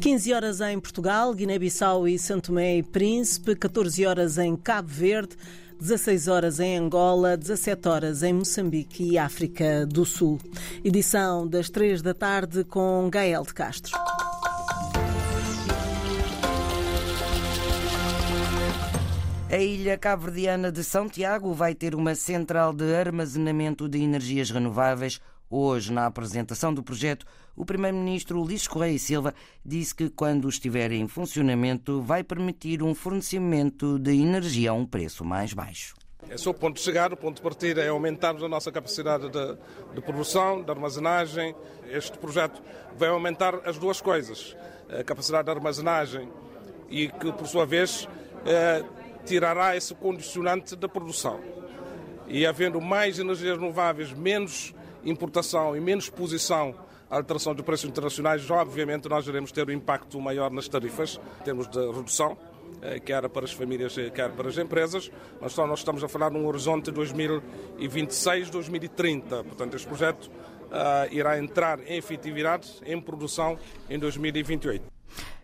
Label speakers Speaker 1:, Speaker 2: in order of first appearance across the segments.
Speaker 1: 15 horas em Portugal, Guiné-Bissau e Santo Tomé e Príncipe, 14 horas em Cabo Verde, 16 horas em Angola, 17 horas em Moçambique e África do Sul. Edição das 3 da tarde com Gael de Castro.
Speaker 2: A ilha cabo-verdiana de São Tiago vai ter uma central de armazenamento de energias renováveis. Hoje, na apresentação do projeto, o Primeiro-Ministro Luís Correia Silva disse que, quando estiver em funcionamento, vai permitir um fornecimento de energia a um preço mais baixo.
Speaker 3: Esse é o ponto de chegar, o ponto de partida é aumentarmos a nossa capacidade de, de produção, de armazenagem. Este projeto vai aumentar as duas coisas, a capacidade de armazenagem e que, por sua vez, eh, tirará esse condicionante da produção. E havendo mais energias renováveis, menos importação e menos exposição à alteração de preços internacionais, obviamente nós iremos ter um impacto maior nas tarifas, em termos de redução, quer para as famílias, quer para as empresas. Nós, só, nós estamos a falar num horizonte de 2026-2030. Portanto, este projeto uh, irá entrar em efetividade, em produção, em 2028.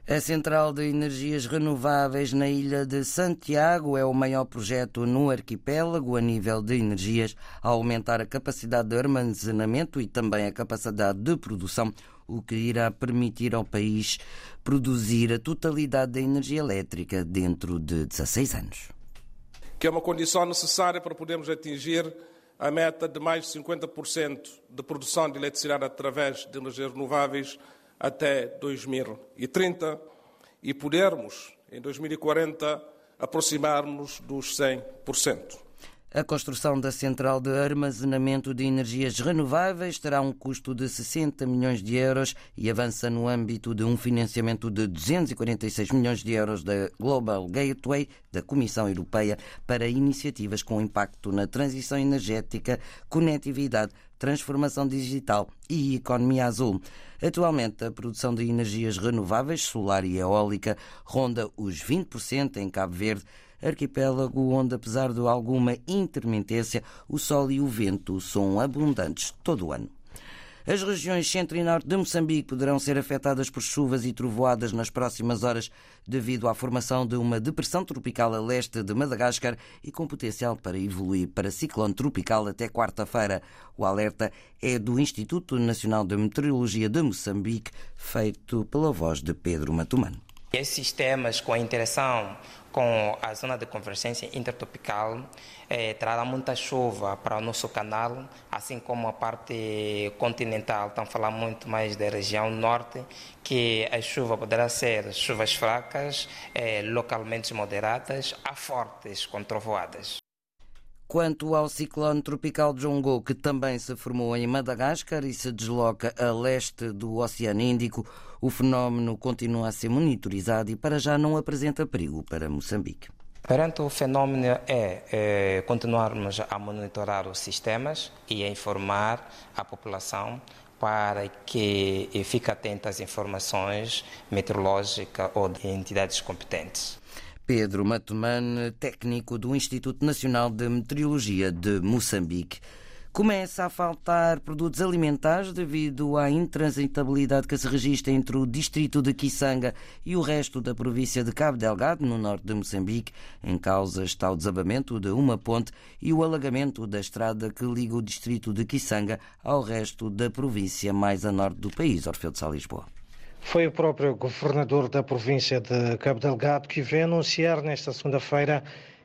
Speaker 2: A Central de Energias Renováveis na ilha de Santiago é o maior projeto no arquipélago a nível de energias, a aumentar a capacidade de armazenamento e também a capacidade de produção, o que irá permitir ao país produzir a totalidade da energia elétrica dentro de 16 anos.
Speaker 3: Que é uma condição necessária para podermos atingir a meta de mais de 50% de produção de eletricidade através de energias renováveis até 2030 e podermos, em 2040, aproximarmos dos 100%.
Speaker 2: A construção da central de armazenamento de energias renováveis terá um custo de 60 milhões de euros e avança no âmbito de um financiamento de 246 milhões de euros da Global Gateway da Comissão Europeia para iniciativas com impacto na transição energética, conectividade, transformação digital e economia azul. Atualmente, a produção de energias renováveis, solar e eólica, ronda os 20% em Cabo Verde, arquipélago onde, apesar de alguma intermitência, o sol e o vento são abundantes todo o ano. As regiões centro e norte de Moçambique poderão ser afetadas por chuvas e trovoadas nas próximas horas devido à formação de uma depressão tropical a leste de Madagascar e com potencial para evoluir para ciclone tropical até quarta-feira. O alerta é do Instituto Nacional de Meteorologia de Moçambique, feito pela voz de Pedro Matumano.
Speaker 4: Esses sistemas, com a interação com a zona de convergência intertropical, eh, trará muita chuva para o nosso canal, assim como a parte continental. Estamos falando muito mais da região norte, que a chuva poderá ser chuvas fracas, eh, localmente moderadas, a fortes com trovoadas.
Speaker 2: Quanto ao ciclone tropical Jongo, que também se formou em Madagascar e se desloca a leste do Oceano Índico, o fenómeno continua a ser monitorizado e para já não apresenta perigo para Moçambique.
Speaker 4: Perante o fenómeno é, é continuarmos a monitorar os sistemas e a informar a população para que fique atenta às informações meteorológicas ou de entidades competentes.
Speaker 2: Pedro Matumane, técnico do Instituto Nacional de Meteorologia de Moçambique. Começa a faltar produtos alimentares devido à intransitabilidade que se registra entre o distrito de Kisanga e o resto da província de Cabo Delgado, no norte de Moçambique. Em causa está o desabamento de uma ponte e o alagamento da estrada que liga o distrito de Kisanga ao resto da província mais a norte do país, Orfeu de Sá Lisboa.
Speaker 5: Foi o próprio governador da província de Cabo Delgado que veio anunciar nesta segunda-feira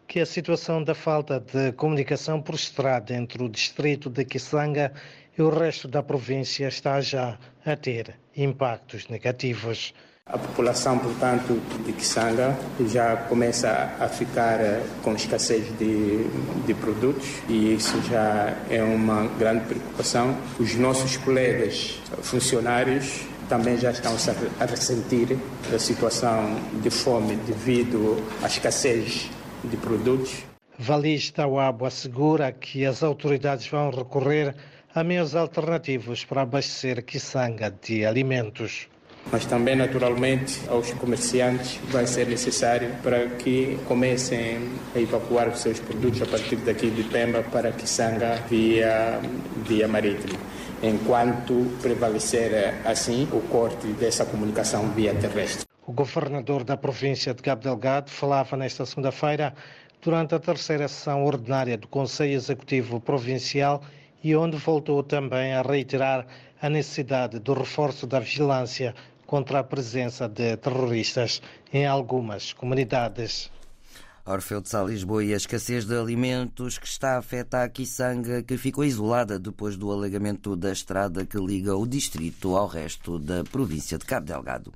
Speaker 5: que a situação da falta de comunicação por estrada entre o distrito de Kisanga e o resto da província está já a ter impactos negativos.
Speaker 6: A população, portanto, de Kisanga já começa a ficar com escassez de, de produtos e isso já é uma grande preocupação. Os nossos colegas funcionários também já estão a ressentir a situação de fome devido à escassez de produtos.
Speaker 5: Valis Tawabo assegura que as autoridades vão recorrer a meios alternativos para abastecer Kisanga de alimentos.
Speaker 6: Mas também, naturalmente, aos comerciantes vai ser necessário para que comecem a evacuar os seus produtos a partir daqui de Pemba para Kisanga via, via marítima. Enquanto prevalecer assim o corte dessa comunicação via terrestre.
Speaker 5: O governador da província de Cabo Delgado falava nesta segunda-feira durante a terceira sessão ordinária do Conselho Executivo Provincial e onde voltou também a reiterar a necessidade do reforço da vigilância contra a presença de terroristas em algumas comunidades.
Speaker 2: Orfeu de Sal Lisboa e a escassez de alimentos que está a afetar a Kisanga, que ficou isolada depois do alagamento da estrada que liga o distrito ao resto da província de Cabo Delgado.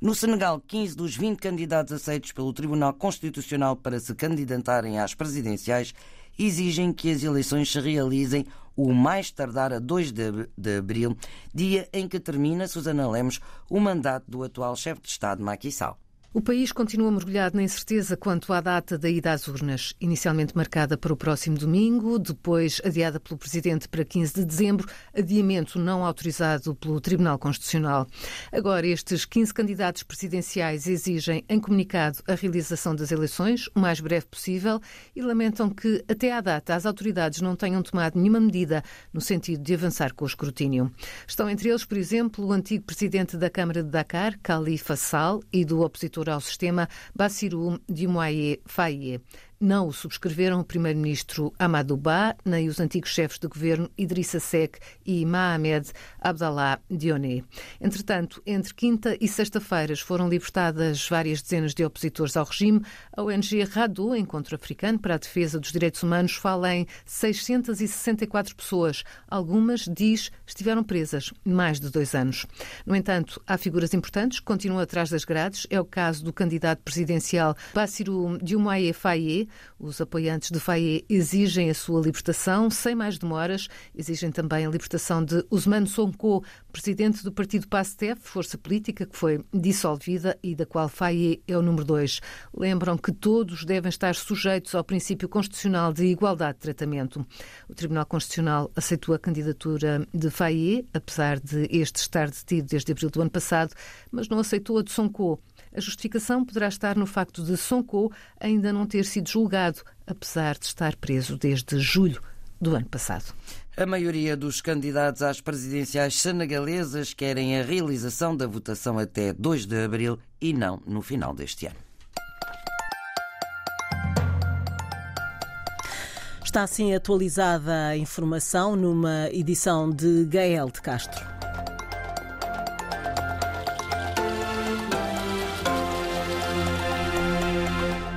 Speaker 2: No Senegal, 15 dos 20 candidatos aceitos pelo Tribunal Constitucional para se candidatarem às presidenciais exigem que as eleições se realizem o mais tardar a 2 de, de abril, dia em que termina, Susana Lemos, o mandato do atual chefe de Estado, Macky Sall.
Speaker 7: O país continua mergulhado na incerteza quanto à data da ida às urnas, inicialmente marcada para o próximo domingo, depois adiada pelo Presidente para 15 de dezembro, adiamento não autorizado pelo Tribunal Constitucional. Agora, estes 15 candidatos presidenciais exigem em comunicado a realização das eleições o mais breve possível e lamentam que, até à data, as autoridades não tenham tomado nenhuma medida no sentido de avançar com o escrutínio. Estão entre eles, por exemplo, o antigo Presidente da Câmara de Dakar, Khalifa Sall, e do opositor ao sistema Bassirou Diomaye Faye. Não o subscreveram o primeiro-ministro Amadou Ba, nem os antigos chefes de governo Idrissa Seck e Mohamed Abdallah Dionne. Entretanto, entre quinta e sexta-feiras foram libertadas várias dezenas de opositores ao regime. A ONG Rado, Encontro Africano para a Defesa dos Direitos Humanos, fala em 664 pessoas. Algumas, diz, estiveram presas mais de dois anos. No entanto, há figuras importantes que continuam atrás das grades. É o caso do candidato presidencial Bassirou Diomaye Faye, os apoiantes de Faye exigem a sua libertação sem mais demoras. Exigem também a libertação de Ousmane Sonko, presidente do partido PASTEF, força política que foi dissolvida e da qual Faye é o número dois. Lembram que todos devem estar sujeitos ao princípio constitucional de igualdade de tratamento. O Tribunal Constitucional aceitou a candidatura de Faye, apesar de este estar detido desde abril do ano passado, mas não aceitou a de Sonko. A justificação poderá estar no facto de Sonko ainda não ter sido julgado, apesar de estar preso desde julho do ano passado.
Speaker 2: A maioria dos candidatos às presidenciais senegalesas querem a realização da votação até 2 de abril e não no final deste ano.
Speaker 1: Está assim atualizada a informação numa edição de Gael de Castro.